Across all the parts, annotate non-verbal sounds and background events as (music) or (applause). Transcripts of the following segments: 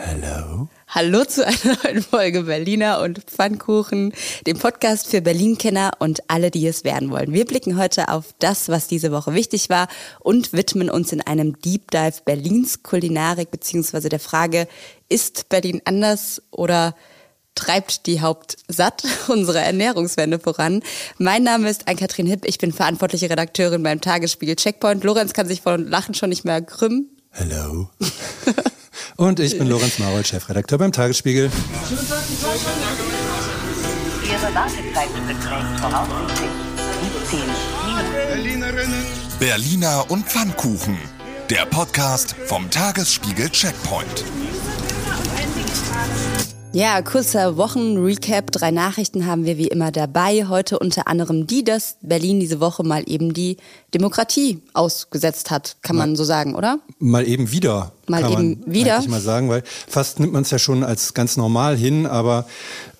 Hello. Hallo zu einer neuen Folge Berliner und Pfannkuchen, dem Podcast für Berlin-Kenner und alle, die es werden wollen. Wir blicken heute auf das, was diese Woche wichtig war und widmen uns in einem Deep Dive Berlins Kulinarik beziehungsweise der Frage, ist Berlin anders oder treibt die Hauptsatt (laughs) unsere Ernährungswende voran. Mein Name ist Ann-Kathrin Hipp, ich bin verantwortliche Redakteurin beim Tagesspiegel Checkpoint. Lorenz kann sich von Lachen schon nicht mehr krümmen. Hello. (laughs) Und ich bin Lorenz Marold, Chefredakteur beim Tagesspiegel. Ihre Wartezeit beträgt voraussichtlich 17 Minuten. Berliner und Pfannkuchen. Der Podcast vom Tagesspiegel Checkpoint. Ja, kurzer Wochenrecap. Drei Nachrichten haben wir wie immer dabei. Heute unter anderem die, dass Berlin diese Woche mal eben die Demokratie ausgesetzt hat, kann man so sagen, oder? Mal eben wieder. Mal kann eben man wieder. eigentlich mal sagen, weil fast nimmt man es ja schon als ganz normal hin, aber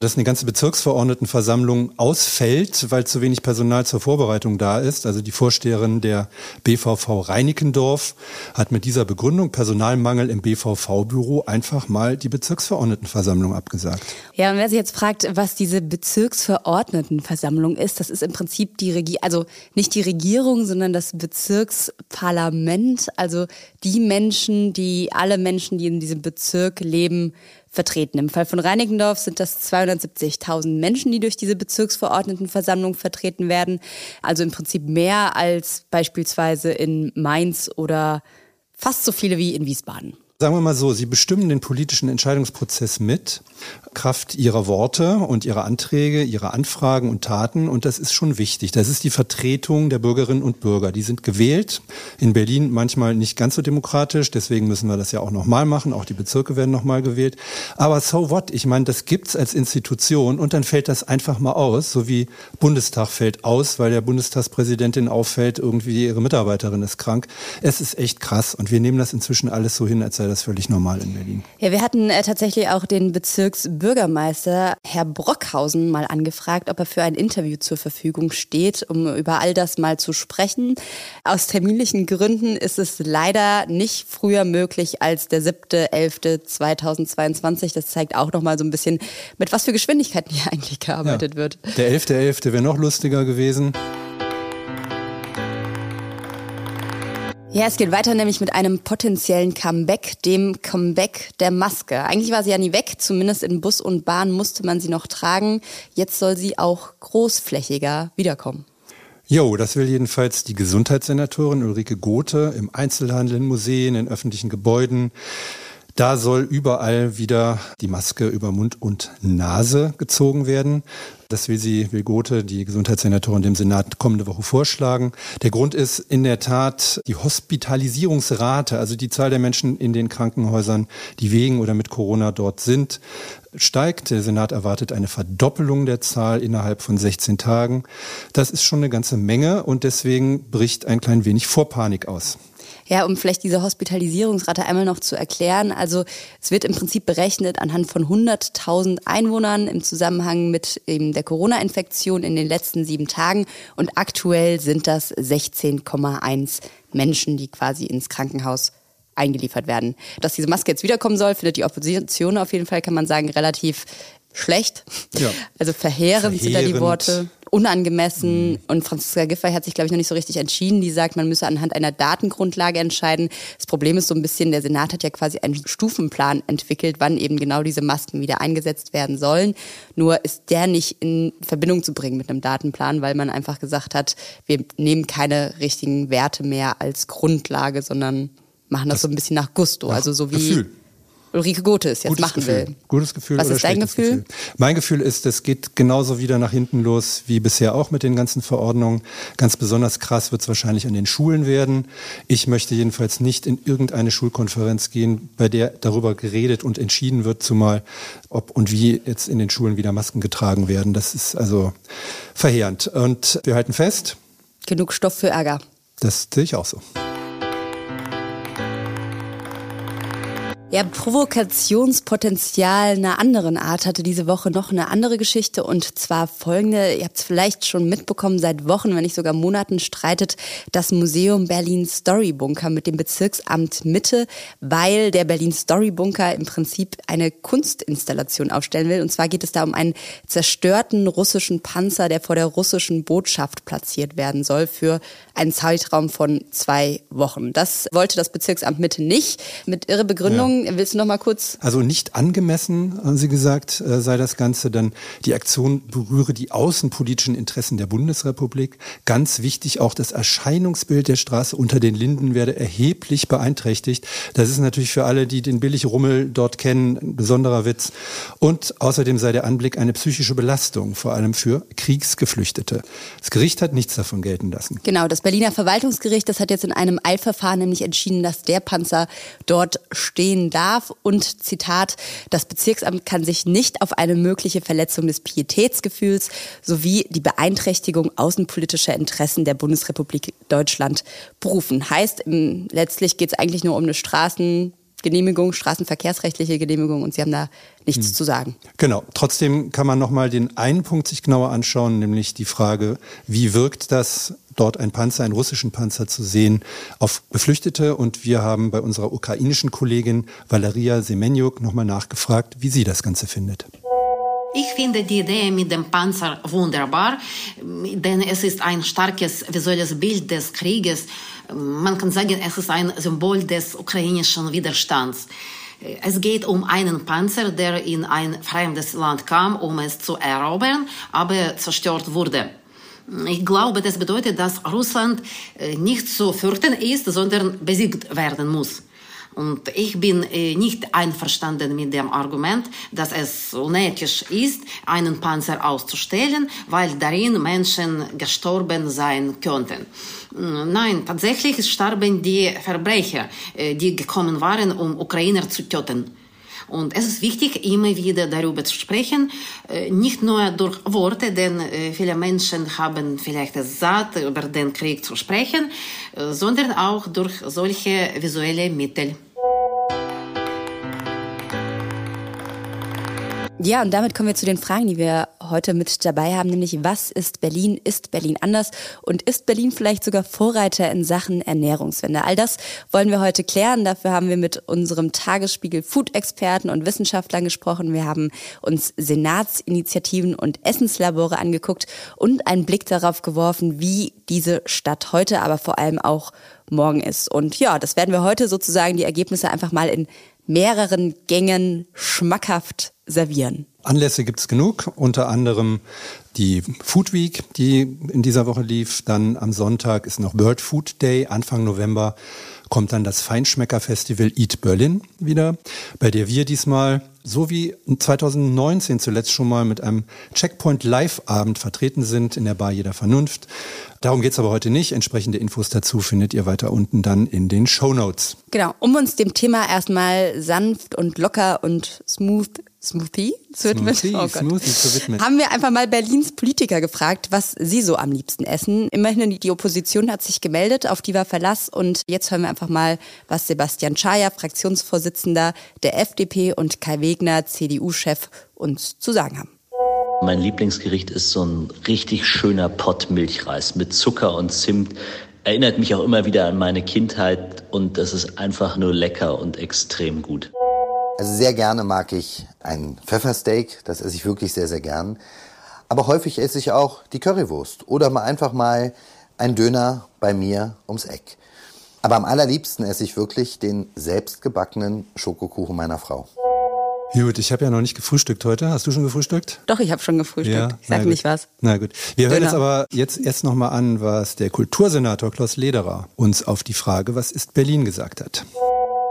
dass eine ganze Bezirksverordnetenversammlung ausfällt, weil zu wenig Personal zur Vorbereitung da ist. Also die Vorsteherin der BVV Reinickendorf hat mit dieser Begründung Personalmangel im BVV-Büro einfach mal die Bezirksverordnetenversammlung abgesagt. Ja, und wer sich jetzt fragt, was diese Bezirksverordnetenversammlung ist, das ist im Prinzip die Regierung, also nicht die Regierung, sondern das Bezirksparlament, also die Menschen, die alle Menschen, die in diesem Bezirk leben, vertreten. Im Fall von Reinickendorf sind das 270.000 Menschen, die durch diese Bezirksverordnetenversammlung vertreten werden. Also im Prinzip mehr als beispielsweise in Mainz oder fast so viele wie in Wiesbaden. Sagen wir mal so, Sie bestimmen den politischen Entscheidungsprozess mit, Kraft Ihrer Worte und Ihrer Anträge, Ihrer Anfragen und Taten. Und das ist schon wichtig. Das ist die Vertretung der Bürgerinnen und Bürger. Die sind gewählt. In Berlin manchmal nicht ganz so demokratisch. Deswegen müssen wir das ja auch nochmal machen. Auch die Bezirke werden nochmal gewählt. Aber so what? Ich meine, das gibt's als Institution. Und dann fällt das einfach mal aus. So wie Bundestag fällt aus, weil der Bundestagspräsidentin auffällt, irgendwie ihre Mitarbeiterin ist krank. Es ist echt krass. Und wir nehmen das inzwischen alles so hin, als sei das völlig normal in Berlin. Ja, wir hatten äh, tatsächlich auch den Bezirksbürgermeister Herr Brockhausen mal angefragt, ob er für ein Interview zur Verfügung steht, um über all das mal zu sprechen. Aus terminlichen Gründen ist es leider nicht früher möglich als der 7.11.2022. Das zeigt auch noch mal so ein bisschen, mit was für Geschwindigkeiten hier (laughs) eigentlich gearbeitet wird. Der 11.11. wäre noch lustiger gewesen. Ja, es geht weiter nämlich mit einem potenziellen Comeback, dem Comeback der Maske. Eigentlich war sie ja nie weg, zumindest in Bus und Bahn musste man sie noch tragen. Jetzt soll sie auch großflächiger wiederkommen. Jo, das will jedenfalls die Gesundheitssenatorin Ulrike Gothe im Einzelhandel, in Museen, in öffentlichen Gebäuden. Da soll überall wieder die Maske über Mund und Nase gezogen werden. Das will sie, will Gothe, die Gesundheitssenatorin, dem Senat kommende Woche vorschlagen. Der Grund ist in der Tat die Hospitalisierungsrate, also die Zahl der Menschen in den Krankenhäusern, die wegen oder mit Corona dort sind, steigt. Der Senat erwartet eine Verdoppelung der Zahl innerhalb von 16 Tagen. Das ist schon eine ganze Menge und deswegen bricht ein klein wenig Vorpanik aus. Ja, um vielleicht diese Hospitalisierungsrate einmal noch zu erklären. Also es wird im Prinzip berechnet anhand von 100.000 Einwohnern im Zusammenhang mit eben der Corona-Infektion in den letzten sieben Tagen. Und aktuell sind das 16,1 Menschen, die quasi ins Krankenhaus eingeliefert werden. Dass diese Maske jetzt wiederkommen soll, findet die Opposition auf jeden Fall, kann man sagen, relativ schlecht. Ja. Also verheerend, sind da die Verheerend. Worte. Unangemessen. Und Franziska Giffey hat sich, glaube ich, noch nicht so richtig entschieden. Die sagt, man müsse anhand einer Datengrundlage entscheiden. Das Problem ist so ein bisschen, der Senat hat ja quasi einen Stufenplan entwickelt, wann eben genau diese Masken wieder eingesetzt werden sollen. Nur ist der nicht in Verbindung zu bringen mit einem Datenplan, weil man einfach gesagt hat, wir nehmen keine richtigen Werte mehr als Grundlage, sondern machen das, so ein bisschen nach Gusto. Also so wie Gefühl. Ulrike Gothe es jetzt Gutes machen Gefühl. will. Gutes Gefühl Was ist dein schlechtes Gefühl? Mein Gefühl ist, es geht genauso wieder nach hinten los wie bisher auch mit den ganzen Verordnungen. Ganz besonders krass wird es wahrscheinlich an den Schulen werden. Ich möchte jedenfalls nicht in irgendeine Schulkonferenz gehen, bei der darüber geredet und entschieden wird, zumal ob und wie jetzt in den Schulen wieder Masken getragen werden. Das ist also verheerend. Und wir halten fest, Genug Stoff für Ärger. das sehe ich auch so. Ja, Provokationspotenzial einer anderen Art hatte diese Woche noch eine andere Geschichte. Und zwar folgende, ihr habt es vielleicht schon mitbekommen, seit Wochen, wenn nicht sogar Monaten streitet das Museum Berlin Story Bunker mit dem Bezirksamt Mitte, weil der Berlin Story Bunker im Prinzip eine Kunstinstallation aufstellen will. Und zwar geht es da um einen zerstörten russischen Panzer, der vor der russischen Botschaft platziert werden soll für einen Zeitraum von zwei Wochen. Das wollte das Bezirksamt Mitte nicht. Mit ihrer Begründung, ja Willst du noch mal kurz? Also nicht angemessen, haben Sie gesagt, äh, sei das Ganze, denn die Aktion berühre die außenpolitischen Interessen der Bundesrepublik. Ganz wichtig, auch das Erscheinungsbild der Straße unter den Linden werde erheblich beeinträchtigt. Das ist natürlich für alle, die den Billigrummel dort kennen, ein besonderer Witz. Und außerdem sei der Anblick eine psychische Belastung, vor allem für Kriegsgeflüchtete. Das Gericht hat nichts davon gelten lassen. Genau, das Berliner Verwaltungsgericht, das hat jetzt in einem Eilverfahren nämlich entschieden, dass der Panzer dort stehen darf und Zitat, das Bezirksamt kann sich nicht auf eine mögliche Verletzung des Pietätsgefühls sowie die Beeinträchtigung außenpolitischer Interessen der Bundesrepublik Deutschland berufen. Heißt, letztlich geht es eigentlich nur um eine Straßen Genehmigung, straßenverkehrsrechtliche Genehmigung und Sie haben da nichts hm. zu sagen. Genau. Trotzdem kann man nochmal den einen Punkt sich genauer anschauen, nämlich die Frage, wie wirkt das dort ein Panzer, einen russischen Panzer zu sehen, auf Geflüchtete. Und wir haben bei unserer ukrainischen Kollegin Valeria Semenjuk nochmal nachgefragt, wie sie das Ganze findet. Ich finde die Idee mit dem Panzer wunderbar, denn es ist ein starkes visuelles Bild des Krieges. Man kann sagen, es ist ein Symbol des ukrainischen Widerstands. Es geht um einen Panzer, der in ein fremdes Land kam, um es zu erobern, aber zerstört wurde. Ich glaube, das bedeutet, dass Russland äh, nicht zu fürchten ist, sondern besiegt werden muss. Und ich bin äh, nicht einverstanden mit dem Argument, dass es unethisch ist, einen Panzer auszustellen, weil darin Menschen gestorben sein könnten. Nein, tatsächlich starben die Verbrecher, äh, die gekommen waren, um Ukrainer zu töten. Und es ist wichtig, immer wieder darüber zu sprechen, äh, nicht nur durch Worte, denn viele Menschen haben vielleicht es satt, über den Krieg zu sprechen, sondern auch durch solche visuelle Mittel. Ja, und damit kommen wir zu den Fragen, die wir heute mit dabei haben, nämlich was ist Berlin? Ist Berlin anders? Und ist Berlin vielleicht sogar Vorreiter in Sachen Ernährungswende? All das wollen wir heute klären. Dafür haben wir mit unserem Tagesspiegel Food-Experten und Wissenschaftlern gesprochen. Wir haben uns Senatsinitiativen und Essenslabore angeguckt und einen Blick darauf geworfen, wie diese Stadt heute, aber vor allem auch morgen ist. Und ja, das werden wir heute sozusagen die Ergebnisse einfach mal in mehreren Gängen schmackhaft servieren. Anlässe gibt es genug, unter anderem die Food Week, die in dieser Woche lief. Dann am Sonntag ist noch World Food Day, Anfang November kommt dann das Feinschmecker-Festival Eat Berlin wieder, bei der wir diesmal, so wie 2019 zuletzt schon mal mit einem Checkpoint Live-Abend vertreten sind in der Bar Jeder Vernunft. Darum geht's aber heute nicht. Entsprechende Infos dazu findet ihr weiter unten dann in den Show Notes. Genau, um uns dem Thema erstmal sanft und locker und smooth Smoothie zu widmen. Smoothie, oh Smoothie zu widmen. Haben wir einfach mal Berlins Politiker gefragt, was sie so am liebsten essen. Immerhin die Opposition hat sich gemeldet, auf die war Verlass. Und jetzt hören wir einfach mal, was Sebastian Schaja, Fraktionsvorsitzender der FDP und Kai Wegner, CDU-Chef, uns zu sagen haben. Mein Lieblingsgericht ist so ein richtig schöner Pott Milchreis mit Zucker und Zimt. Erinnert mich auch immer wieder an meine Kindheit und das ist einfach nur lecker und extrem gut. Also sehr gerne mag ich ein Pfeffersteak, das esse ich wirklich sehr, sehr gern. Aber häufig esse ich auch die Currywurst oder mal einfach mal ein Döner bei mir ums Eck. Aber am allerliebsten esse ich wirklich den selbstgebackenen Schokokuchen meiner Frau. Gut, ich habe ja noch nicht gefrühstückt heute. Hast du schon gefrühstückt? Doch, ich habe schon gefrühstückt. Ja, ich sag nicht was. Na gut. Wir hören jetzt aber jetzt erst nochmal an, was der Kultursenator Klaus Lederer uns auf die Frage, was ist Berlin gesagt hat.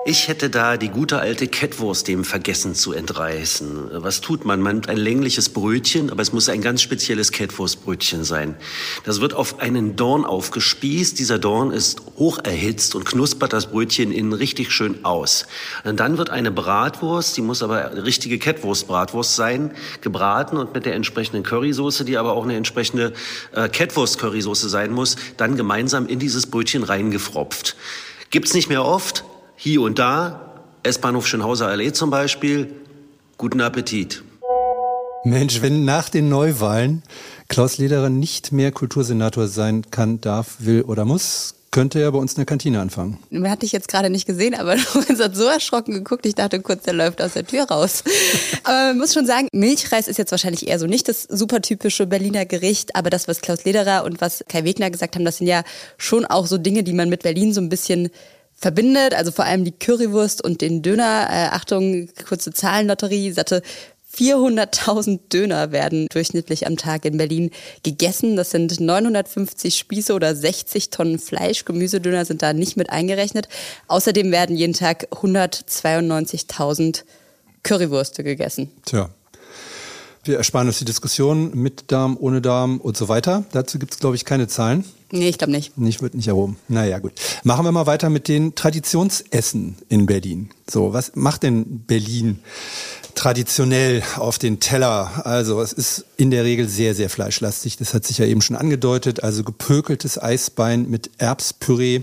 Ich hätte da die gute alte Kettwurst dem Vergessen zu entreißen. Was tut man? Man nimmt ein längliches Brötchen, aber es muss ein ganz spezielles Kettwurstbrötchen sein. Das wird auf einen Dorn aufgespießt. Dieser Dorn ist hoch erhitzt und knuspert das Brötchen innen richtig schön aus. Und dann wird eine Bratwurst, die muss aber richtige Kettwurst-Bratwurst sein, gebraten und mit der entsprechenden Currysoße, die aber auch eine entsprechende äh, Kettwurst-Currysoße sein muss, dann gemeinsam in dieses Brötchen reingefropft. Gibt's nicht mehr oft, hier und da. S-Bahnhof Schönhauser Allee zum Beispiel. Guten Appetit. Mensch, wenn nach den Neuwahlen Klaus Lederer nicht mehr Kultursenator sein kann, darf, will oder muss, könnte er bei uns in der Kantine anfangen. Man hatte ich jetzt gerade nicht gesehen, aber (laughs) du hast so erschrocken geguckt. Ich dachte kurz, der läuft aus der Tür raus. (laughs) aber man muss schon sagen, Milchreis ist jetzt wahrscheinlich eher so nicht das super typische Berliner Gericht, aber das, was Klaus Lederer und was Kai Wegner gesagt haben, das sind ja schon auch so Dinge, die man mit Berlin so ein bisschen verbindet, also vor allem die Currywurst und den Döner. Äh, Achtung, kurze Zahlenlotterie, satte 400.000 Döner werden durchschnittlich am Tag in Berlin gegessen. Das sind 950 Spieße oder 60 Tonnen Fleisch. Gemüsedöner sind da nicht mit eingerechnet. Außerdem werden jeden Tag 192.000 Currywürste gegessen. Tja. Wir ersparen uns die Diskussion mit Darm, ohne Darm und so weiter. Dazu gibt es, glaube ich, keine Zahlen. Nee, ich glaube nicht. Nicht, wird nicht erhoben. Naja, gut. Machen wir mal weiter mit den Traditionsessen in Berlin. So, was macht denn Berlin traditionell auf den Teller. Also es ist in der Regel sehr, sehr fleischlastig. Das hat sich ja eben schon angedeutet. Also gepökeltes Eisbein mit Erbspüree,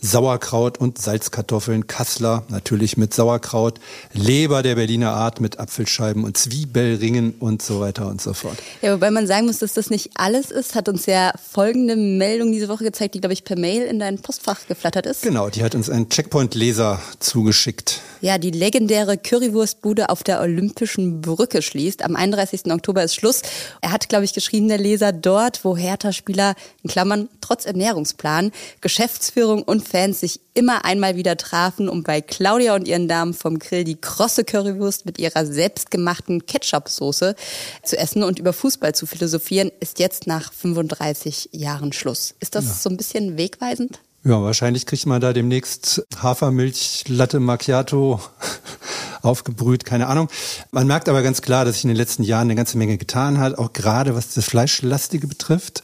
Sauerkraut und Salzkartoffeln, Kassler natürlich mit Sauerkraut, Leber der Berliner Art mit Apfelscheiben und Zwiebelringen und so weiter und so fort. Ja, wobei man sagen muss, dass das nicht alles ist, hat uns ja folgende Meldung diese Woche gezeigt, die, glaube ich, per Mail in dein Postfach geflattert ist. Genau, die hat uns ein Checkpoint-Leser zugeschickt. Ja, die legendäre Currywurstbude auf der Olympischen Brücke schließt. Am 31. Oktober ist Schluss. Er hat, glaube ich, geschrieben, der Leser, dort, wo Hertha-Spieler, in Klammern, trotz Ernährungsplan, Geschäftsführung und Fans sich immer einmal wieder trafen, um bei Claudia und ihren Damen vom Grill die krosse Currywurst mit ihrer selbstgemachten Ketchup-Soße zu essen und über Fußball zu philosophieren, ist jetzt nach 35 Jahren Schluss. Ist das ja. so ein bisschen wegweisend? Ja, wahrscheinlich kriegt man da demnächst Hafermilch, Latte Macchiato aufgebrüht, keine Ahnung. Man merkt aber ganz klar, dass sich in den letzten Jahren eine ganze Menge getan hat, auch gerade was das Fleischlastige betrifft.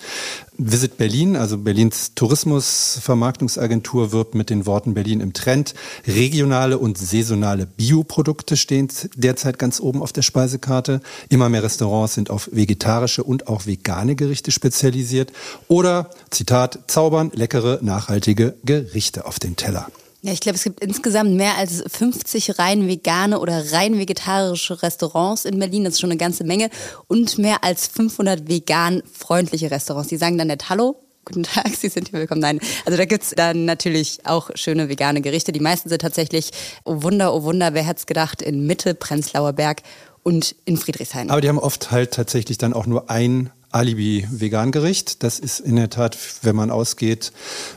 Visit Berlin, also Berlins Tourismusvermarktungsagentur, wirbt mit den Worten Berlin im Trend. Regionale und saisonale Bioprodukte stehen derzeit ganz oben auf der Speisekarte. Immer mehr Restaurants sind auf vegetarische und auch vegane Gerichte spezialisiert. Oder, Zitat, zaubern leckere, nachhaltige Gerichte auf den Teller. Ja, ich glaube, es gibt insgesamt mehr als 50 rein vegane oder rein vegetarische Restaurants in Berlin. Das ist schon eine ganze Menge. Und mehr als 500 vegan freundliche Restaurants. Die sagen dann nicht Hallo, Guten Tag, (laughs) Sie sind hier willkommen. Nein, also da gibt's dann natürlich auch schöne vegane Gerichte. Die meisten sind tatsächlich, oh Wunder, oh Wunder, wer hätte es gedacht, in Mitte, Prenzlauer Berg und in Friedrichshain. Aber die haben oft halt tatsächlich dann auch nur ein Alibi-Vegan-Gericht. Das ist in der Tat, wenn man ausgeht,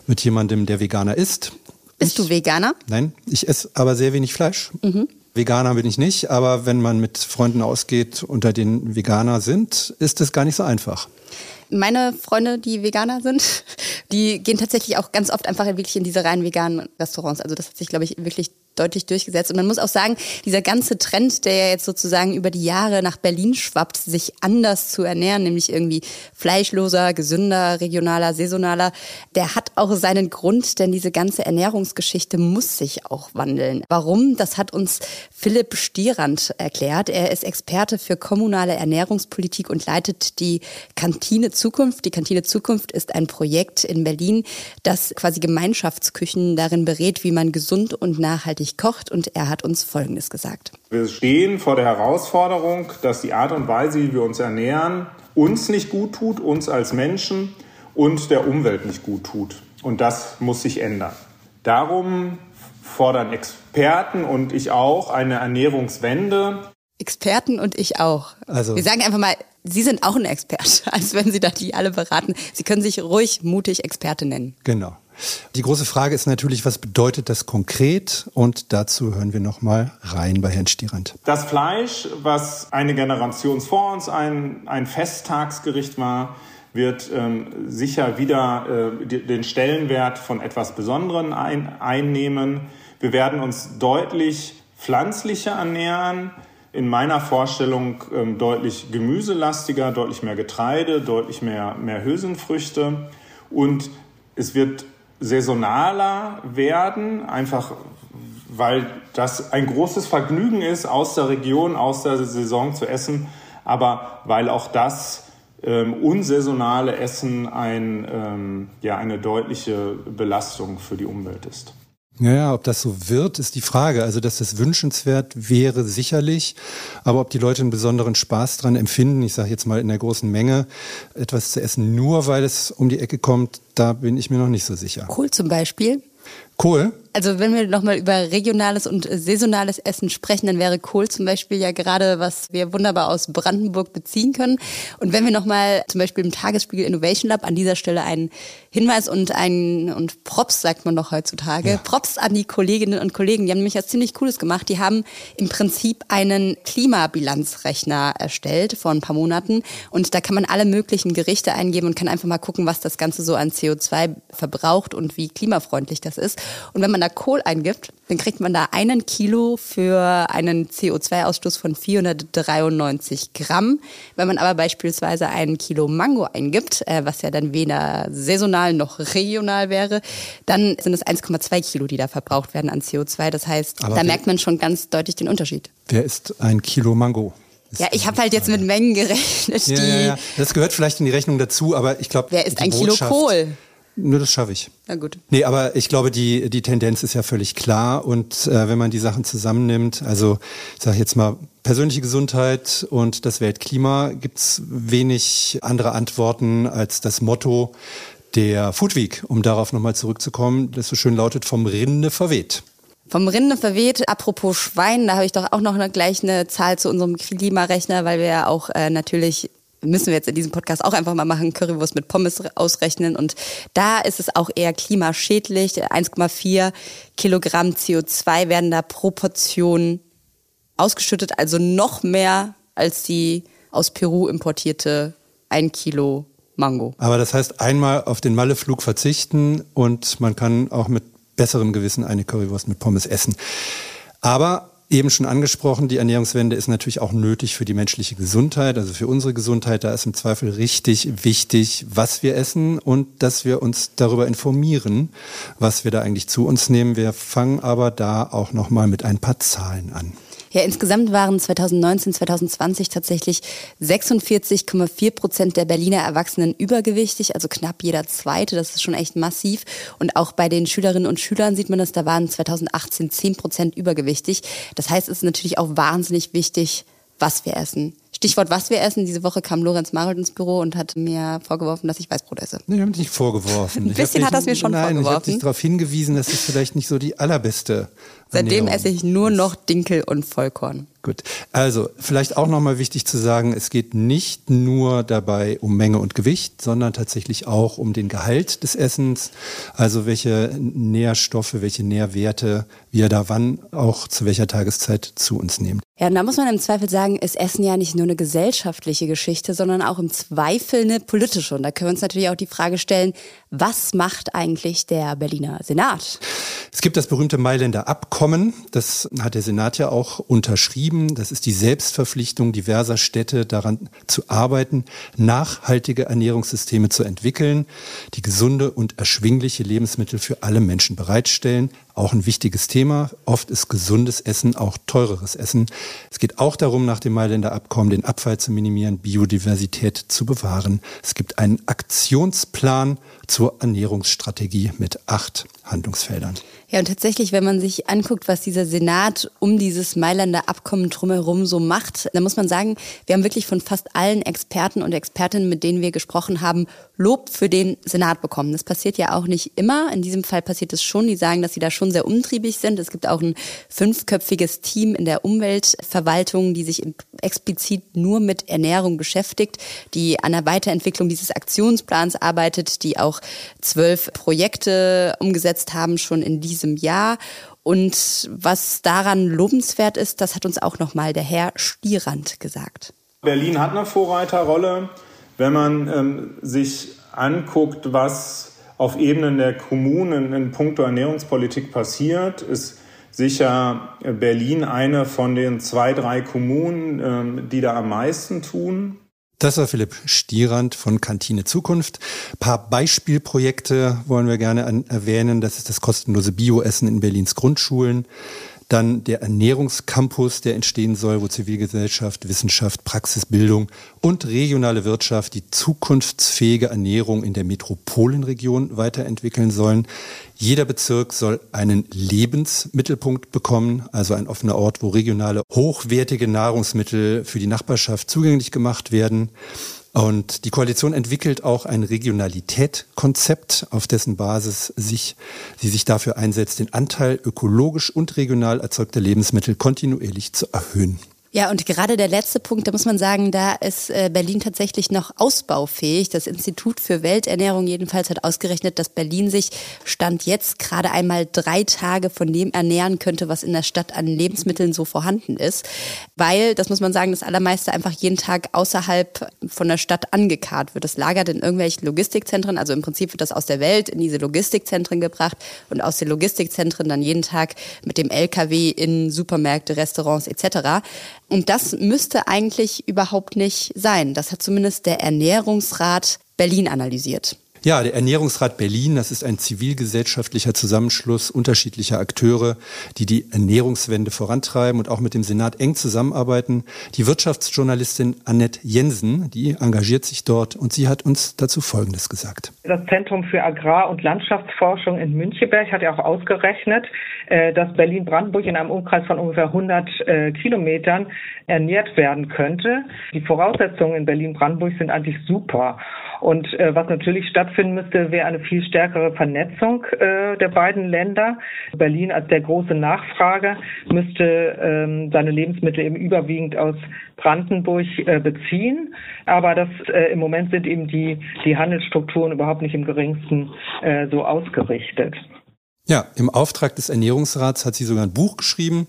mit jemandem, der Veganer ist. Bist ich, du Veganer? Nein, ich esse aber sehr wenig Fleisch. Mhm. Veganer bin ich nicht, aber wenn man mit Freunden ausgeht, unter denen Veganer sind, ist es gar nicht so einfach. Meine Freunde, die Veganer sind, (laughs) die gehen tatsächlich auch ganz oft einfach wirklich in diese rein veganen Restaurants. Also das hat sich, glaube ich, wirklich deutlich durchgesetzt. Und man muss auch sagen, dieser ganze Trend, der ja jetzt sozusagen über die Jahre nach Berlin schwappt, sich anders zu ernähren, nämlich irgendwie fleischloser, gesünder, regionaler, saisonaler, der hat auch seinen Grund, denn diese ganze Ernährungsgeschichte muss sich auch wandeln. Warum? Das hat uns Philipp Stierand erklärt. Er ist Experte für kommunale Ernährungspolitik und leitet die Kantine Zukunft. Die Kantine Zukunft ist ein Projekt in Berlin, das quasi Gemeinschaftsküchen darin berät, wie man gesund und nachhaltig nachhaltig kocht und er hat uns Folgendes gesagt. Wir stehen vor der Herausforderung, dass die Art und Weise, wie wir uns ernähren, uns nicht gut tut, uns als Menschen und der Umwelt nicht gut tut. Und das muss sich ändern. Darum fordern Experten und ich auch eine Ernährungswende. Experten und ich auch. Also Wir sagen einfach mal, Sie sind auch ein Experte, (laughs) als wenn Sie da die alle beraten. Sie können sich ruhig mutig Experte nennen. Genau. Die große Frage ist natürlich, was bedeutet das konkret? Und dazu hören wir nochmal rein bei Herrn Stierand. Das Fleisch, was eine Generation vor uns ein, ein Festtagsgericht war, wird ähm, sicher wieder äh, den Stellenwert von etwas Besonderem ein, einnehmen. Wir werden uns deutlich pflanzlicher ernähren. In meiner Vorstellung ähm, deutlich gemüselastiger, deutlich mehr Getreide, deutlich mehr, mehr Hülsenfrüchte. Und es wird saisonaler werden, einfach weil das ein großes Vergnügen ist, aus der Region, aus der Saison zu essen, aber weil auch das ähm, unsaisonale Essen ein, ähm, ja, eine deutliche Belastung für die Umwelt ist. Ja, ja, ob das so wird, ist die Frage. Also, dass das wünschenswert wäre, sicherlich. Aber ob die Leute einen besonderen Spaß dran empfinden, ich sage jetzt mal in der großen Menge, etwas zu essen, nur weil es um die Ecke kommt, da bin ich mir noch nicht so sicher. Kohl zum Beispiel. Kohl? Also wenn wir nochmal über regionales und saisonales Essen sprechen, dann wäre Kohl zum Beispiel ja gerade, was wir wunderbar aus Brandenburg beziehen können. Und wenn wir nochmal zum Beispiel im Tagesspiegel Innovation Lab an dieser Stelle einen Hinweis und einen und Props sagt man noch heutzutage, ja. Props an die Kolleginnen und Kollegen, die haben nämlich was ziemlich Cooles gemacht. Die haben im Prinzip einen Klimabilanzrechner erstellt vor ein paar Monaten und da kann man alle möglichen Gerichte eingeben und kann einfach mal gucken, was das Ganze so an CO2 verbraucht und wie klimafreundlich das ist. Und wenn man da Kohl eingibt, dann kriegt man da einen Kilo für einen CO2-Ausstoß von 493 Gramm. Wenn man aber beispielsweise einen Kilo Mango eingibt, äh, was ja dann weder saisonal noch regional wäre, dann sind es 1,2 Kilo, die da verbraucht werden an CO2. Das heißt, aber da merkt man schon ganz deutlich den Unterschied. Wer ist ein Kilo Mango? Ja, ich habe halt jetzt mit Mengen gerechnet. Ja, ja, ja, Das gehört vielleicht in die Rechnung dazu, aber ich glaube. Wer ist ein Kilo Kohl? Nur das schaffe ich. Na gut. Nee, aber ich glaube, die, die Tendenz ist ja völlig klar. Und äh, wenn man die Sachen zusammennimmt, also ich sage jetzt mal persönliche Gesundheit und das Weltklima, gibt's wenig andere Antworten als das Motto der Food Week, um darauf nochmal zurückzukommen, das so schön lautet, vom Rinde verweht. Vom Rinde verweht, apropos Schwein, da habe ich doch auch noch eine, gleich eine Zahl zu unserem Klimarechner, weil wir ja auch äh, natürlich müssen wir jetzt in diesem Podcast auch einfach mal machen, Currywurst mit Pommes ausrechnen. Und da ist es auch eher klimaschädlich. 1,4 Kilogramm CO2 werden da pro Portion ausgeschüttet, also noch mehr als die aus Peru importierte 1 Kilo Mango. Aber das heißt, einmal auf den Malleflug verzichten und man kann auch mit besserem Gewissen eine Currywurst mit Pommes essen. Aber eben schon angesprochen, die Ernährungswende ist natürlich auch nötig für die menschliche Gesundheit, also für unsere Gesundheit. Da ist im Zweifel richtig wichtig, was wir essen und dass wir uns darüber informieren, was wir da eigentlich zu uns nehmen. Wir fangen aber da auch nochmal mit ein paar Zahlen an. Ja, insgesamt waren 2019, 2020 tatsächlich 46,4 Prozent der Berliner Erwachsenen übergewichtig, also knapp jeder zweite. Das ist schon echt massiv. Und auch bei den Schülerinnen und Schülern sieht man das, da waren 2018 10 Prozent übergewichtig. Das heißt, es ist natürlich auch wahnsinnig wichtig, was wir essen. Stichwort, was wir essen. Diese Woche kam Lorenz Marold ins Büro und hat mir vorgeworfen, dass ich Weißbrot esse. Nee, ich habe nicht vorgeworfen. Ein bisschen hat das mir schon nein, vorgeworfen. Ich habe dich darauf hingewiesen, dass es vielleicht nicht so die allerbeste Seitdem esse ich nur noch Dinkel und Vollkorn. Gut. Also, vielleicht auch nochmal wichtig zu sagen, es geht nicht nur dabei um Menge und Gewicht, sondern tatsächlich auch um den Gehalt des Essens. Also, welche Nährstoffe, welche Nährwerte wir da wann auch zu welcher Tageszeit zu uns nehmen. Ja, und da muss man im Zweifel sagen, ist Essen ja nicht nur eine gesellschaftliche Geschichte, sondern auch im Zweifel eine politische. Und da können wir uns natürlich auch die Frage stellen, was macht eigentlich der Berliner Senat? Es gibt das berühmte Mailänder Abkommen. Das hat der Senat ja auch unterschrieben. Das ist die Selbstverpflichtung diverser Städte daran zu arbeiten, nachhaltige Ernährungssysteme zu entwickeln, die gesunde und erschwingliche Lebensmittel für alle Menschen bereitstellen, auch ein wichtiges Thema. Oft ist gesundes Essen auch teureres Essen. Es geht auch darum, nach dem Mailänder Abkommen den Abfall zu minimieren, Biodiversität zu bewahren. Es gibt einen Aktionsplan zur Ernährungsstrategie mit acht Handlungsfeldern. Ja, und tatsächlich, wenn man sich anguckt, was dieser Senat um dieses Mailänder Abkommen drumherum so macht, dann muss man sagen, wir haben wirklich von fast allen Experten und Expertinnen, mit denen wir gesprochen haben, Lob für den Senat bekommen. Das passiert ja auch nicht immer. In diesem Fall passiert es schon. Die sagen, dass sie da schon sehr umtriebig sind. Es gibt auch ein fünfköpfiges Team in der Umweltverwaltung, die sich explizit nur mit Ernährung beschäftigt, die an der Weiterentwicklung dieses Aktionsplans arbeitet, die auch zwölf Projekte umgesetzt haben, schon in diesem Jahr. Und was daran lobenswert ist, das hat uns auch nochmal der Herr Stierand gesagt. Berlin hat eine Vorreiterrolle. Wenn man ähm, sich anguckt, was auf Ebenen der Kommunen in puncto Ernährungspolitik passiert, ist sicher Berlin eine von den zwei, drei Kommunen, ähm, die da am meisten tun. Das war Philipp Stierand von Kantine Zukunft. Ein paar Beispielprojekte wollen wir gerne erwähnen. Das ist das kostenlose Bioessen in Berlins Grundschulen. Dann der Ernährungscampus, der entstehen soll, wo Zivilgesellschaft, Wissenschaft, Praxisbildung und regionale Wirtschaft die zukunftsfähige Ernährung in der Metropolenregion weiterentwickeln sollen. Jeder Bezirk soll einen Lebensmittelpunkt bekommen, also ein offener Ort, wo regionale, hochwertige Nahrungsmittel für die Nachbarschaft zugänglich gemacht werden. Und die Koalition entwickelt auch ein Regionalitätkonzept, auf dessen Basis sich, sie sich dafür einsetzt, den Anteil ökologisch und regional erzeugter Lebensmittel kontinuierlich zu erhöhen. Ja, und gerade der letzte Punkt, da muss man sagen, da ist äh, Berlin tatsächlich noch ausbaufähig. Das Institut für Welternährung jedenfalls hat ausgerechnet, dass Berlin sich Stand jetzt gerade einmal drei Tage von dem ernähren könnte, was in der Stadt an Lebensmitteln so vorhanden ist. Weil, das muss man sagen, das Allermeiste einfach jeden Tag außerhalb von der Stadt angekarrt wird. Das lagert in irgendwelchen Logistikzentren. Also im Prinzip wird das aus der Welt in diese Logistikzentren gebracht und aus den Logistikzentren dann jeden Tag mit dem LKW in Supermärkte, Restaurants etc. Und das müsste eigentlich überhaupt nicht sein. Das hat zumindest der Ernährungsrat Berlin analysiert. Ja, der Ernährungsrat Berlin, das ist ein zivilgesellschaftlicher Zusammenschluss unterschiedlicher Akteure, die die Ernährungswende vorantreiben und auch mit dem Senat eng zusammenarbeiten. Die Wirtschaftsjournalistin Annette Jensen, die engagiert sich dort und sie hat uns dazu Folgendes gesagt. Das Zentrum für Agrar- und Landschaftsforschung in Müncheberg hat ja auch ausgerechnet, äh, dass Berlin-Brandenburg in einem Umkreis von ungefähr 100 äh, Kilometern ernährt werden könnte. Die Voraussetzungen in Berlin-Brandenburg sind eigentlich super. Und äh, was natürlich stattfinden müsste, wäre eine viel stärkere Vernetzung äh, der beiden Länder. Berlin als der große Nachfrager müsste ähm, seine Lebensmittel eben überwiegend aus Brandenburg äh, beziehen. Aber das äh, im Moment sind eben die, die Handelsstrukturen überhaupt nicht im geringsten äh, so ausgerichtet. Ja, im Auftrag des Ernährungsrats hat sie sogar ein Buch geschrieben.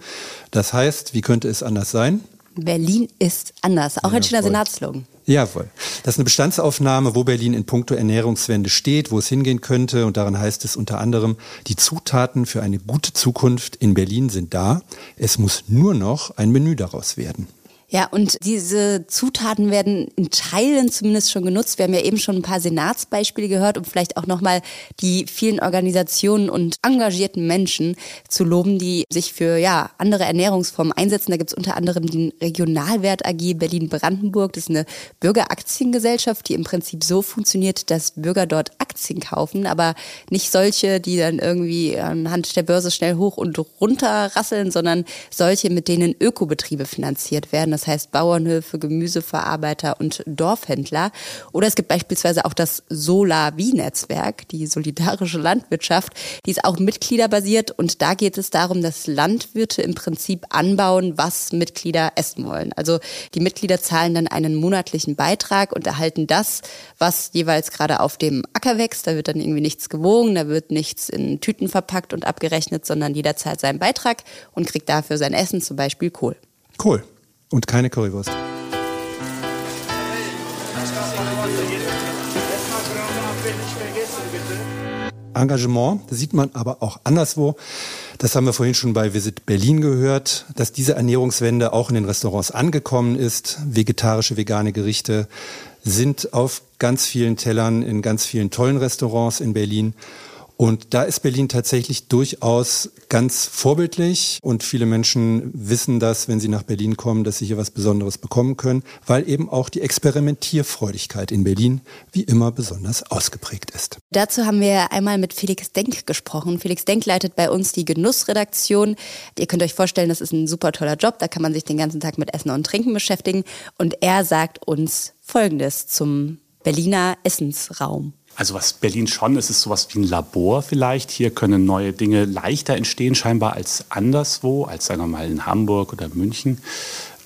Das heißt, wie könnte es anders sein? Berlin ist anders. Auch ein schöner Senatsslogan. Jawohl. Das ist eine Bestandsaufnahme, wo Berlin in puncto Ernährungswende steht, wo es hingehen könnte. Und daran heißt es unter anderem, die Zutaten für eine gute Zukunft in Berlin sind da. Es muss nur noch ein Menü daraus werden. Ja, und diese Zutaten werden in Teilen zumindest schon genutzt. Wir haben ja eben schon ein paar Senatsbeispiele gehört, um vielleicht auch nochmal die vielen Organisationen und engagierten Menschen zu loben, die sich für ja, andere Ernährungsformen einsetzen. Da gibt's unter anderem den Regionalwert AG Berlin-Brandenburg. Das ist eine Bürgeraktiengesellschaft, die im Prinzip so funktioniert, dass Bürger dort Aktien kaufen, aber nicht solche, die dann irgendwie anhand der Börse schnell hoch und runter rasseln, sondern solche, mit denen Ökobetriebe finanziert werden. Das heißt Bauernhöfe, Gemüseverarbeiter und Dorfhändler. Oder es gibt beispielsweise auch das Solar-Wie-Netzwerk, die solidarische Landwirtschaft. Die ist auch mitgliederbasiert und da geht es darum, dass Landwirte im Prinzip anbauen, was Mitglieder essen wollen. Also die Mitglieder zahlen dann einen monatlichen Beitrag und erhalten das, was jeweils gerade auf dem Acker wächst. Da wird dann irgendwie nichts gewogen, da wird nichts in Tüten verpackt und abgerechnet, sondern jeder zahlt seinen Beitrag und kriegt dafür sein Essen, zum Beispiel Kohl. Cool. Und keine Currywurst. Engagement sieht man aber auch anderswo. Das haben wir vorhin schon bei Visit Berlin gehört, dass diese Ernährungswende auch in den Restaurants angekommen ist. Vegetarische, vegane Gerichte sind auf ganz vielen Tellern in ganz vielen tollen Restaurants in Berlin. Und da ist Berlin tatsächlich durchaus ganz vorbildlich und viele Menschen wissen das, wenn sie nach Berlin kommen, dass sie hier was Besonderes bekommen können, weil eben auch die Experimentierfreudigkeit in Berlin wie immer besonders ausgeprägt ist. Dazu haben wir einmal mit Felix Denk gesprochen. Felix Denk leitet bei uns die Genussredaktion. Ihr könnt euch vorstellen, das ist ein super toller Job, da kann man sich den ganzen Tag mit Essen und Trinken beschäftigen und er sagt uns Folgendes zum Berliner Essensraum. Also was Berlin schon ist, ist sowas wie ein Labor vielleicht. Hier können neue Dinge leichter entstehen scheinbar als anderswo, als sagen wir mal in Hamburg oder München.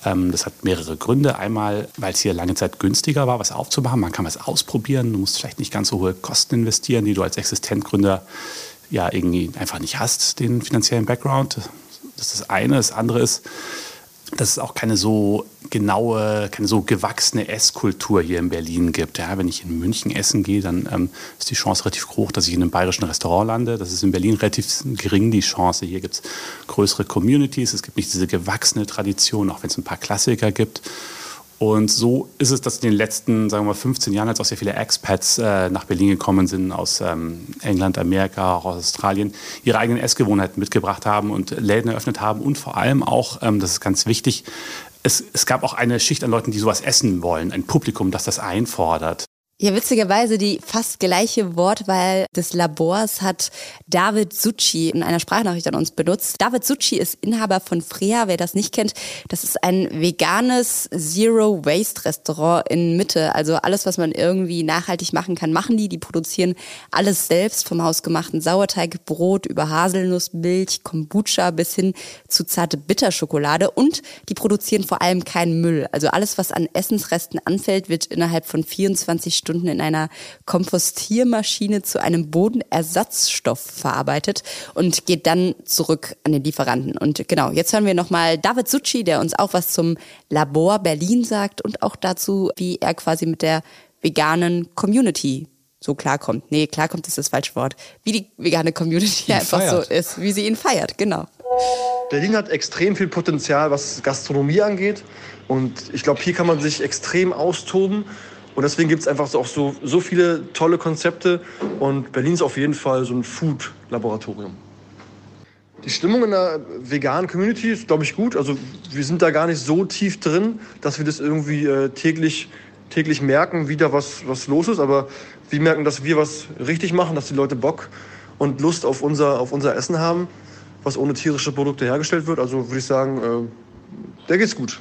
Ähm, das hat mehrere Gründe. Einmal, weil es hier lange Zeit günstiger war, was aufzumachen. Man kann was ausprobieren. Du musst vielleicht nicht ganz so hohe Kosten investieren, die du als Existentgründer ja irgendwie einfach nicht hast, den finanziellen Background. Das ist das eine. Das andere ist, dass es auch keine so genaue, keine so gewachsene Esskultur hier in Berlin gibt. Ja, wenn ich in München essen gehe, dann ähm, ist die Chance relativ hoch, dass ich in einem bayerischen Restaurant lande. Das ist in Berlin relativ gering, die Chance. Hier gibt es größere Communities, es gibt nicht diese gewachsene Tradition, auch wenn es ein paar Klassiker gibt. Und so ist es, dass in den letzten, sagen wir mal, 15 Jahren jetzt auch sehr viele Expats äh, nach Berlin gekommen sind, aus ähm, England, Amerika, auch aus Australien, ihre eigenen Essgewohnheiten mitgebracht haben und Läden eröffnet haben und vor allem auch, ähm, das ist ganz wichtig, es, es gab auch eine Schicht an Leuten, die sowas essen wollen, ein Publikum, das das einfordert. Ja, witzigerweise die fast gleiche Wortwahl des Labors hat David Succi in einer Sprachnachricht an uns benutzt. David Succi ist Inhaber von Freya, wer das nicht kennt. Das ist ein veganes Zero-Waste-Restaurant in Mitte. Also alles, was man irgendwie nachhaltig machen kann, machen die. Die produzieren alles selbst, vom hausgemachten Sauerteig, Brot über Haselnussmilch, Kombucha bis hin zu zarte Bitterschokolade. Und die produzieren vor allem keinen Müll. Also alles, was an Essensresten anfällt, wird innerhalb von 24 Stunden Stunden in einer Kompostiermaschine zu einem Bodenersatzstoff verarbeitet und geht dann zurück an den Lieferanten. Und genau, jetzt hören wir nochmal David Succi, der uns auch was zum Labor Berlin sagt und auch dazu, wie er quasi mit der veganen Community so klarkommt. Nee, klarkommt ist das falsche Wort. Wie die vegane Community die einfach feiert. so ist, wie sie ihn feiert, genau. Berlin hat extrem viel Potenzial, was Gastronomie angeht. Und ich glaube, hier kann man sich extrem austoben. Und deswegen gibt es einfach so, auch so, so viele tolle Konzepte. Und Berlin ist auf jeden Fall so ein Food-Laboratorium. Die Stimmung in der veganen Community ist, glaube ich, gut. Also wir sind da gar nicht so tief drin, dass wir das irgendwie äh, täglich, täglich merken, wie da was, was los ist. Aber wir merken, dass wir was richtig machen, dass die Leute Bock und Lust auf unser, auf unser Essen haben, was ohne tierische Produkte hergestellt wird. Also würde ich sagen, äh, der geht's gut.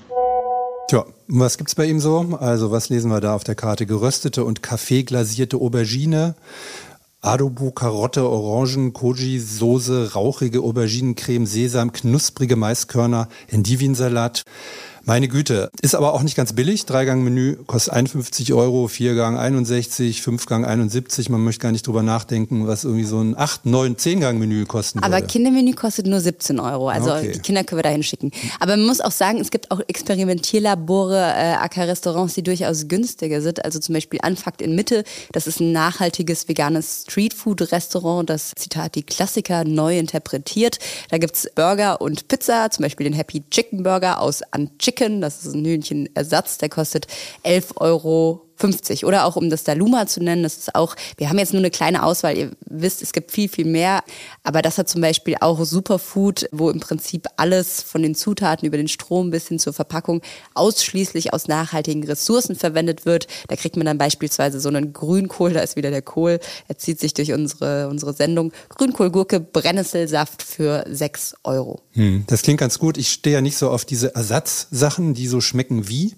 Tja, was gibt's bei ihm so? Also was lesen wir da auf der Karte? Geröstete und kaffeeglasierte Aubergine, Adobo, Karotte, Orangen, Koji, Soße, rauchige Auberginencreme, Sesam, knusprige Maiskörner, Endivinsalat. Meine Güte, ist aber auch nicht ganz billig. Dreigang-Menü kostet 51 Euro, Viergang 61, Fünfgang 71. Man möchte gar nicht drüber nachdenken, was irgendwie so ein 8, 9, 10-Gang-Menü kosten Aber würde. Kindermenü kostet nur 17 Euro. Also Okay. die Kinder können wir da hinschicken. Aber man muss auch sagen, es gibt auch Experimentierlabore, äh, AK-Restaurants, die durchaus günstiger sind. Also zum Beispiel Anfakt in Mitte. Das ist ein nachhaltiges veganes Streetfood-Restaurant, das Zitat die Klassiker neu interpretiert. Da gibt's Burger und Pizza, zum Beispiel den Happy Chicken Burger aus Unchicken. Das ist ein Hühnchenersatz, der kostet 11 Euro 50 oder auch um das Daluma zu nennen, das ist auch, wir haben jetzt nur eine kleine Auswahl, ihr wisst, es gibt viel, viel mehr, aber das hat zum Beispiel auch Superfood, wo im Prinzip alles von den Zutaten über den Strom bis hin zur Verpackung ausschließlich aus nachhaltigen Ressourcen verwendet wird. Da kriegt man dann beispielsweise so einen Grünkohl, da ist wieder der Kohl, er zieht sich durch unsere, unsere Sendung. Grünkohlgurke, Brennnesselsaft für 6 Euro. Hm, das klingt ganz gut. Ich stehe ja nicht so auf diese Ersatzsachen, die so schmecken wie.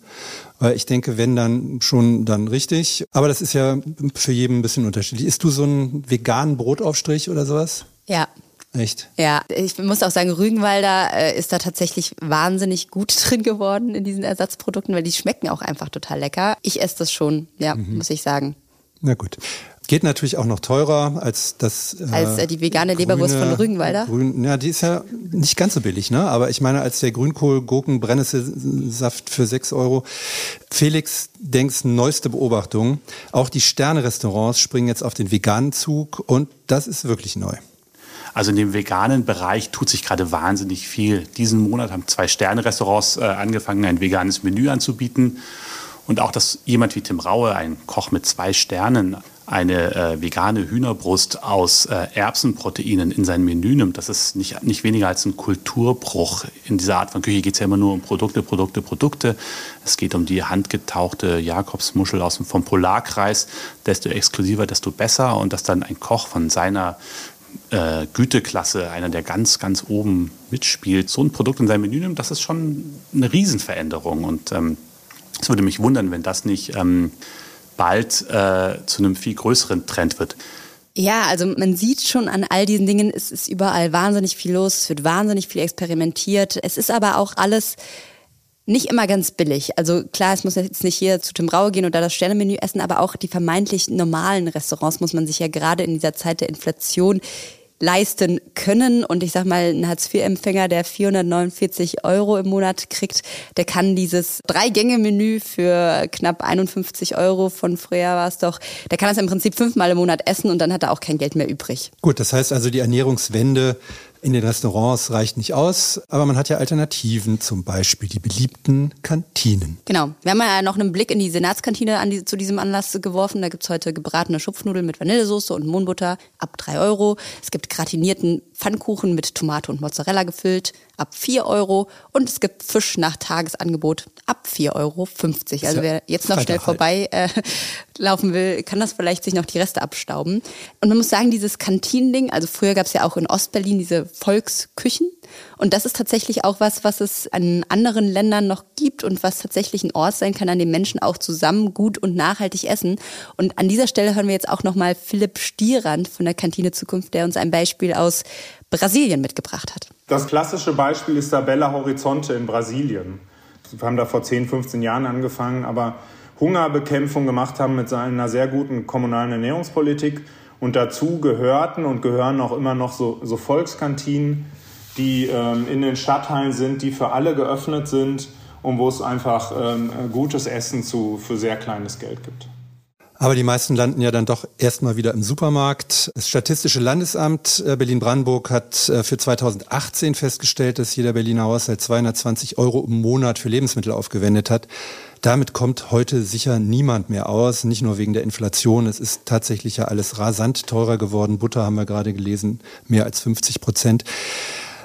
Weil ich denke, wenn dann schon, dann richtig. Aber das ist ja für jeden ein bisschen unterschiedlich. Isst du so einen veganen Brotaufstrich oder sowas? Ja, Echt? Ja, ich muss auch sagen, Rügenwalder äh, ist da tatsächlich wahnsinnig gut (laughs) drin geworden in diesen Ersatzprodukten, weil die schmecken auch einfach total lecker. Ich esse das schon, ja, Mhm. muss ich sagen. Na gut. Geht natürlich auch noch teurer als das. Als, äh, die vegane Leberwurst von Rügenwalder? Grün, ja, die ist ja nicht ganz so billig, ne? Aber ich meine, als der Grünkohl, Gurken, Brennnesselsaft für 6 Euro. Felix Denks neueste Beobachtung. Auch die Sterne-Restaurants springen jetzt auf den veganen Zug und das ist wirklich neu. Also in dem veganen Bereich tut sich gerade wahnsinnig viel. Diesen Monat haben zwei Sterne-Restaurants äh, angefangen, ein veganes Menü anzubieten. Und auch, dass jemand wie Tim Raue, ein Koch mit zwei Sternen, eine äh, vegane Hühnerbrust aus äh, Erbsenproteinen in sein Menü nimmt, das ist nicht, nicht weniger als ein Kulturbruch. In dieser Art von Küche geht es ja immer nur um Produkte, Produkte, Produkte. Es geht um die handgetauchte Jakobsmuschel aus dem, vom Polarkreis. Desto exklusiver, desto besser. Und dass dann ein Koch von seiner äh, Güteklasse, einer, der ganz, ganz oben mitspielt, so ein Produkt in sein Menü nimmt, das ist schon eine Riesenveränderung. Und ähm, es würde mich wundern, wenn das nicht ähm, bald äh, zu einem viel größeren Trend wird. Ja, also man sieht schon an all diesen Dingen, es ist überall wahnsinnig viel los, es wird wahnsinnig viel experimentiert. Es ist aber auch alles nicht immer ganz billig. Also klar, es muss jetzt nicht hier zu Tim Raue gehen und da das Sternemenü essen, aber auch die vermeintlich normalen Restaurants muss man sich ja gerade in dieser Zeit der Inflation leisten können. Und ich sag mal, ein Hartz-IV-Empfänger, der 449 Euro im Monat kriegt, der kann dieses Drei-Gänge-Menü für knapp 51 Euro von früher war es doch, der kann das im Prinzip fünfmal im Monat essen und dann hat er auch kein Geld mehr übrig. Gut, das heißt also, die Ernährungswende in den Restaurants reicht nicht aus, aber man hat ja Alternativen, zum Beispiel die beliebten Kantinen. Genau. Wir haben ja noch einen Blick in die Senatskantine an die, zu diesem Anlass geworfen. Da gibt's heute gebratene Schupfnudeln mit Vanillesoße und Mohnbutter ab drei Euro. Es gibt gratinierten Pfannkuchen mit Tomate und Mozzarella gefüllt ab vier Euro. Und es gibt Fisch nach Tagesangebot ab vier Euro. 50. Also wer jetzt noch schnell vorbei äh, (laughs) laufen will, kann das vielleicht sich noch die Reste abstauben. Und man muss sagen, dieses Kantinending, also früher gab's ja auch in Ostberlin diese Volksküchen. Und das ist tatsächlich auch was, was es an anderen Ländern noch gibt und was tatsächlich ein Ort sein kann, an dem Menschen auch zusammen gut und nachhaltig essen. Und an dieser Stelle hören wir jetzt auch nochmal Philipp Stierand von der Kantine Zukunft, der uns ein Beispiel aus Brasilien mitgebracht hat. Das klassische Beispiel ist da Bella Horizonte in Brasilien. Wir haben da vor 10, 15 Jahren angefangen, aber Hungerbekämpfung gemacht haben mit einer sehr guten kommunalen Ernährungspolitik. Und dazu gehörten und gehören auch immer noch so, so Volkskantinen, die ähm, in den Stadtteilen sind, die für alle geöffnet sind und wo es einfach ähm, gutes Essen zu, für sehr kleines Geld gibt. Aber die meisten landen ja dann doch erstmal wieder im Supermarkt. Das Statistische Landesamt äh, Berlin-Brandenburg hat äh, für 2018 festgestellt, dass jeder Berliner Haushalt 220 Euro im Monat für Lebensmittel aufgewendet hat. Damit kommt heute sicher niemand mehr aus, nicht nur wegen der Inflation. Es ist tatsächlich ja alles rasant teurer geworden. Butter haben wir gerade gelesen, mehr als 50 Prozent.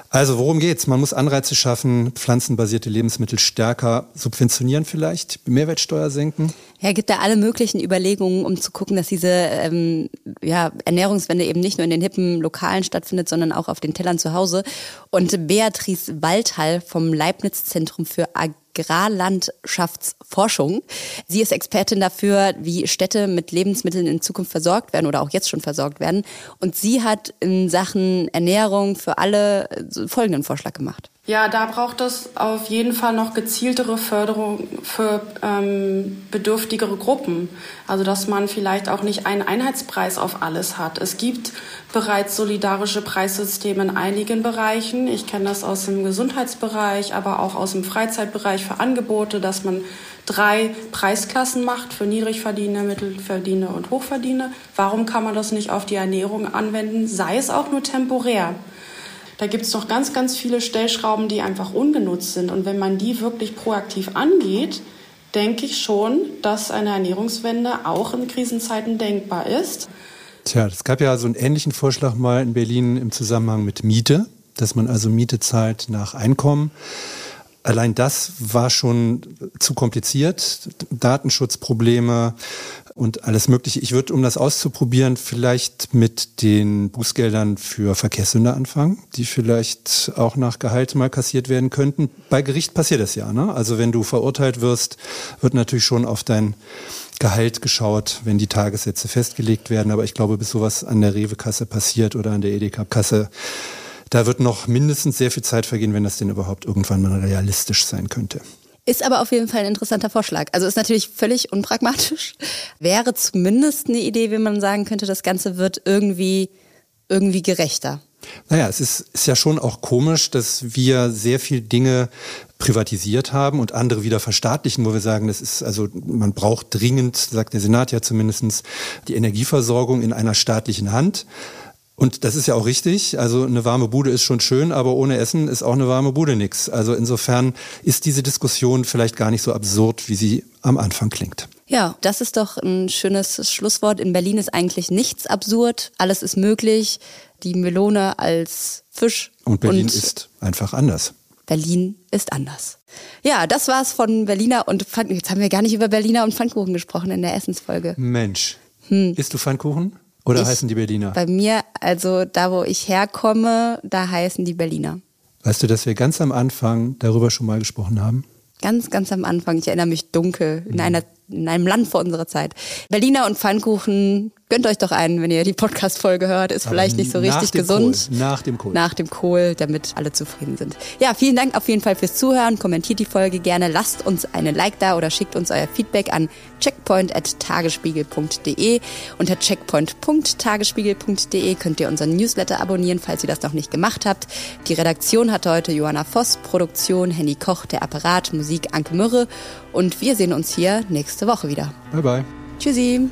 Also worum geht's? Man muss Anreize schaffen, pflanzenbasierte Lebensmittel stärker subventionieren vielleicht, Mehrwertsteuer senken. Ja, gibt da alle möglichen Überlegungen, um zu gucken, dass diese ähm, ja, Ernährungswende eben nicht nur in den hippen Lokalen stattfindet, sondern auch auf den Tellern zu Hause. Und Beatrice Waldhall vom Leibniz Zentrum für Ag Agrarlandschaftsforschung. Sie ist Expertin dafür, wie Städte mit Lebensmitteln in Zukunft versorgt werden oder auch jetzt schon versorgt werden. Und sie hat in Sachen Ernährung für alle folgenden Vorschlag gemacht. Ja, da braucht es auf jeden Fall noch gezieltere Förderung für ähm, bedürftigere Gruppen. Also dass man vielleicht auch nicht einen Einheitspreis auf alles hat. Es gibt bereits solidarische Preissysteme in einigen Bereichen. Ich kenne das aus dem Gesundheitsbereich, aber auch aus dem Freizeitbereich für Angebote, dass man drei Preisklassen macht für Niedrigverdiener, Mittelverdiener und Hochverdiener. Warum kann man das nicht auf die Ernährung anwenden, sei es auch nur temporär? Da gibt es noch ganz, ganz viele Stellschrauben, die einfach ungenutzt sind. Und wenn man die wirklich proaktiv angeht, denke ich schon, dass eine Ernährungswende auch in Krisenzeiten denkbar ist. Tja, es gab ja so einen ähnlichen Vorschlag mal in Berlin im Zusammenhang mit Miete, dass man also Miete zahlt nach Einkommen. Allein das war schon zu kompliziert. Datenschutzprobleme, und alles Mögliche. Ich würde, um das auszuprobieren, vielleicht mit den Bußgeldern für Verkehrssünder anfangen, die vielleicht auch nach Gehalt mal kassiert werden könnten. Bei Gericht passiert das ja. Ne? Also wenn du verurteilt wirst, wird natürlich schon auf dein Gehalt geschaut, wenn die Tagessätze festgelegt werden. Aber ich glaube, bis sowas an der Rewe-Kasse passiert oder an der Edeka-Kasse, da wird noch mindestens sehr viel Zeit vergehen, wenn das denn überhaupt irgendwann mal realistisch sein könnte. Ist aber auf jeden Fall ein interessanter Vorschlag. Also ist natürlich völlig unpragmatisch. Wäre zumindest eine Idee, wie man sagen könnte, das Ganze wird irgendwie, irgendwie gerechter. Naja, es ist, ist ja schon auch komisch, dass wir sehr viel Dinge privatisiert haben und andere wieder verstaatlichen, wo wir sagen, das ist, also man braucht dringend, sagt der Senat ja zumindestens die Energieversorgung in einer staatlichen Hand. Und das ist ja auch richtig. Also eine warme Bude ist schon schön, aber ohne Essen ist auch eine warme Bude nix. Also insofern ist diese Diskussion vielleicht gar nicht so absurd, wie sie am Anfang klingt. Ja, das ist doch ein schönes Schlusswort. In Berlin ist eigentlich nichts absurd. Alles ist möglich. Die Melone als Fisch. Und Berlin und ist einfach anders. Berlin ist anders. Ja, das war's von Berliner und Pfannkuchen. Jetzt haben wir gar nicht über Berliner und Pfannkuchen gesprochen in der Essensfolge. Mensch. Hm. Isst du Pfannkuchen? Oder ich, heißen die Berliner? Bei mir, also da, wo ich herkomme, da heißen die Berliner. Weißt du, dass wir ganz am Anfang darüber schon mal gesprochen haben? Ganz, ganz am Anfang. Ich erinnere mich dunkel in, einer, in einem Land vor unserer Zeit. Berliner und Pfannkuchen Gönnt euch doch einen, wenn ihr die Podcast-Folge hört. Ist Aber vielleicht nicht so richtig gesund. Kohl. Nach dem Kohl. Nach dem Kohl, damit alle zufrieden sind. Ja, vielen Dank auf jeden Fall fürs Zuhören. Kommentiert die Folge gerne. Lasst uns eine Like da oder schickt uns euer Feedback an checkpoint.tagesspiegel.de. Unter checkpoint.tagesspiegel.de könnt ihr unseren Newsletter abonnieren, falls ihr das noch nicht gemacht habt. Die Redaktion hatte heute Johanna Voss, Produktion Henny Koch, der Apparat, Musik Anke Mürre. Und wir sehen uns hier nächste Woche wieder. Bye bye. Tschüssi.